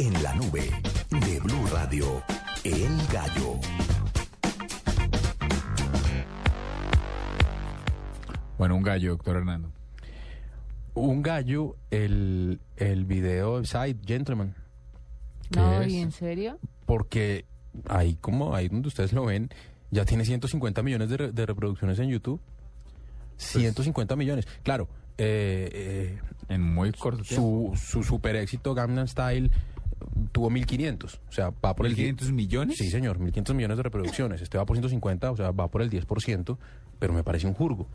En la nube de Blue Radio, El Gallo. Bueno, un gallo, doctor Hernando. Un gallo, el, el video Side Gentleman. No, es? ¿y en serio? Porque ahí, como ahí donde ustedes lo ven, ya tiene 150 millones de, re- de reproducciones en YouTube. 150 millones. Claro, eh, En muy corto eh, tiempo. su, su super éxito Gangnam Style tuvo 1500. O sea, va por el 1.500 millones. Sí, señor, 1.500 millones de reproducciones. Este va por 150, o sea, va por el 10%, pero me parece un jurgo.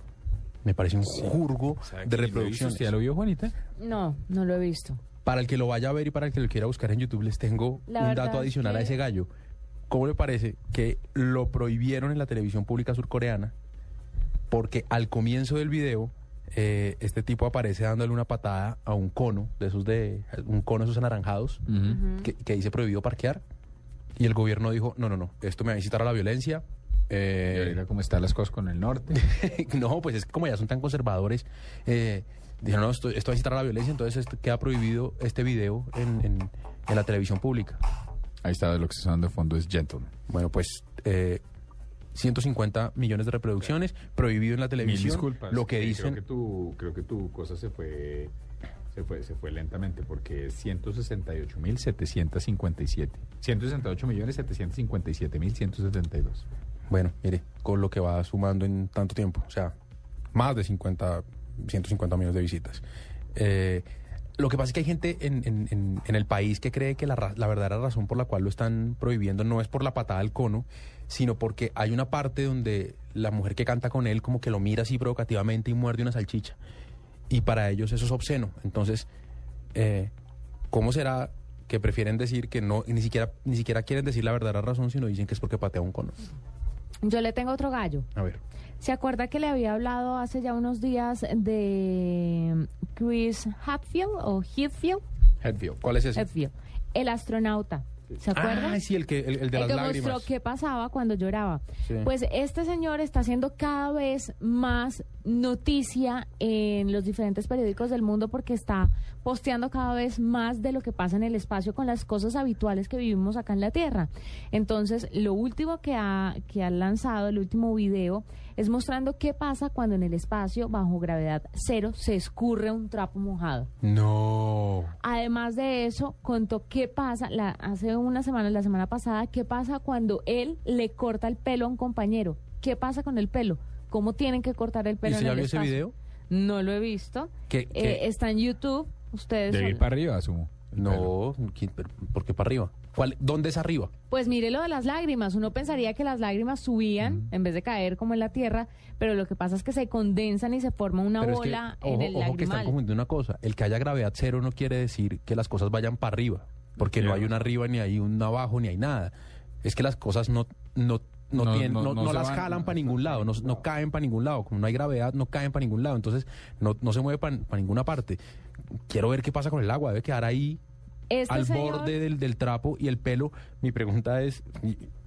Me parece un jurgo ¿Sabe de reproducciones. ¿Usted ya lo vio, Juanita? No, no lo he visto. Para el que lo vaya a ver y para el que lo quiera buscar en YouTube, les tengo La un dato es adicional a ese gallo. ¿Cómo le parece que lo prohibieron en la televisión pública surcoreana? Porque al comienzo del video, eh, este tipo aparece dándole una patada a un cono, de esos de un cono de esos anaranjados, que, que dice prohibido parquear. Y el gobierno dijo, no, no, no, esto me va a incitar a la violencia. Y eh, cómo están las cosas con el norte. no, pues es que como ya son tan conservadores, eh, dijeron, no, esto, esto va a incitar a la violencia, entonces esto- queda prohibido este video en, en- en la televisión pública. Ahí está lo que está sonando de fondo es Gentleman. Bueno, pues eh, 150 millones de reproducciones, prohibido en la Mil televisión. disculpas. Lo que eh, dicen... Creo que tu, creo que tu cosa se fue, se fue, se fue lentamente porque es 168.757. 168.757.172. Bueno, mire, con lo que va sumando en tanto tiempo, o sea, más de 50, 150 millones de visitas. Eh, lo que pasa es que hay gente en, en- en- en el país que cree que la verdadera razón por la cual lo están prohibiendo no es por la patada al cono, sino porque hay una parte donde la mujer que canta con él como que lo mira así provocativamente y muerde una salchicha. Y para ellos eso es obsceno. Entonces, eh, ¿cómo será que prefieren decir que no, ni siquiera, ni siquiera quieren decir la verdadera razón, sino dicen que es porque patea un cono? Yo le tengo otro gallo. A ver. ¿Se acuerda que le había hablado hace ya unos días de Chris Hadfield o Heathfield? Headfield. ¿Cuál es ese? Hadfield, el astronauta. ¿Se acuerda? Ah, sí, el, que, el, el de el las que lágrimas. mostró qué pasaba cuando lloraba. Sí. Pues este señor está haciendo cada vez más noticia en los diferentes periódicos del mundo porque está posteando cada vez más de lo que pasa en el espacio con las cosas habituales que vivimos acá en la Tierra. Entonces, lo último que ha, que ha lanzado, el último video, es mostrando qué pasa cuando en el espacio, bajo gravedad cero, se escurre un trapo mojado. No. Además de eso, contó qué pasa, la, hace una semana, la semana pasada, qué pasa cuando él le corta el pelo a un compañero. ¿Qué pasa con el pelo? ¿Cómo tienen que cortar el ¿Y pelo usted en ya el vio ese espacio? video? No lo he visto. ¿Qué- Eh, qué? está en YouTube. Ustedes De ahí son- para arriba, asumo. No, ¿quién- pero ¿por qué para arriba? ¿Cuál, ¿Dónde es arriba? Pues mire lo de las lágrimas. Uno pensaría que las lágrimas subían en vez de caer como en la tierra, pero lo que pasa es que se condensan y se forma una Pero es que, bola ojo, en el ojo que están lagrimal. confundiendo una cosa. El que haya gravedad cero no quiere decir que las cosas vayan para arriba. Porque no hay un arriba, ni hay un abajo, ni hay nada. Es que las cosas no, no, no, No, tienen- no- no- no no se las van, jalan para ningún lado, no, caen para ningún lado. Como no hay gravedad, no caen para ningún lado. Entonces no, no se mueve para ninguna parte. Quiero ver qué pasa con el agua. Debe quedar ahí Este al señor- borde del, del trapo y el pelo. Mi pregunta es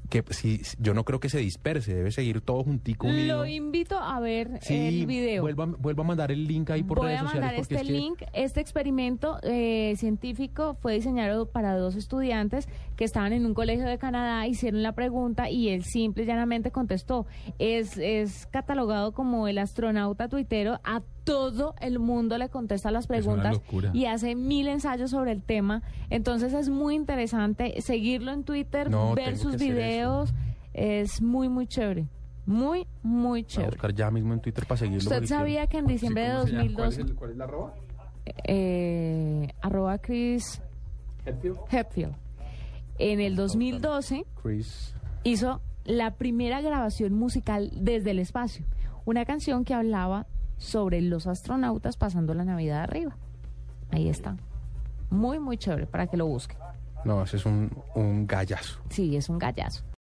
que si yo no creo que se disperse, debe seguir todo juntico unido. Lo invito a ver Sí, el video. Vuelva, vuelva a mandar el link ahí por Voy redes a sociales. mandar este es que- link. Este experimento eh, científico fue diseñado para dos estudiantes que estaban en un colegio de Canadá, hicieron la pregunta y él simple y llanamente contestó. Es, es catalogado como el astronauta tuitero. A todo el mundo le contesta las preguntas y hace mil ensayos sobre el tema. Entonces es muy interesante seguirlo en Twitter, No, ver sus videos. Es muy, muy chévere. Muy, muy Voy a chévere. buscar ya mismo en Twitter para seguirlo. ¿Usted sabía que en Sí, diciembre de ¿cómo se llama? ¿Cuál 2012 es, el- cuál es la arroba? eh, arroba Chris Hepfield. En el 2012 quiero- Chris. hizo la primera grabación musical desde el espacio. Una canción que hablaba sobre los astronautas pasando la Navidad arriba. Ahí está. Muy, muy chévere para que lo busquen. No, ese es un, un gallazo. Sí, es un gallazo.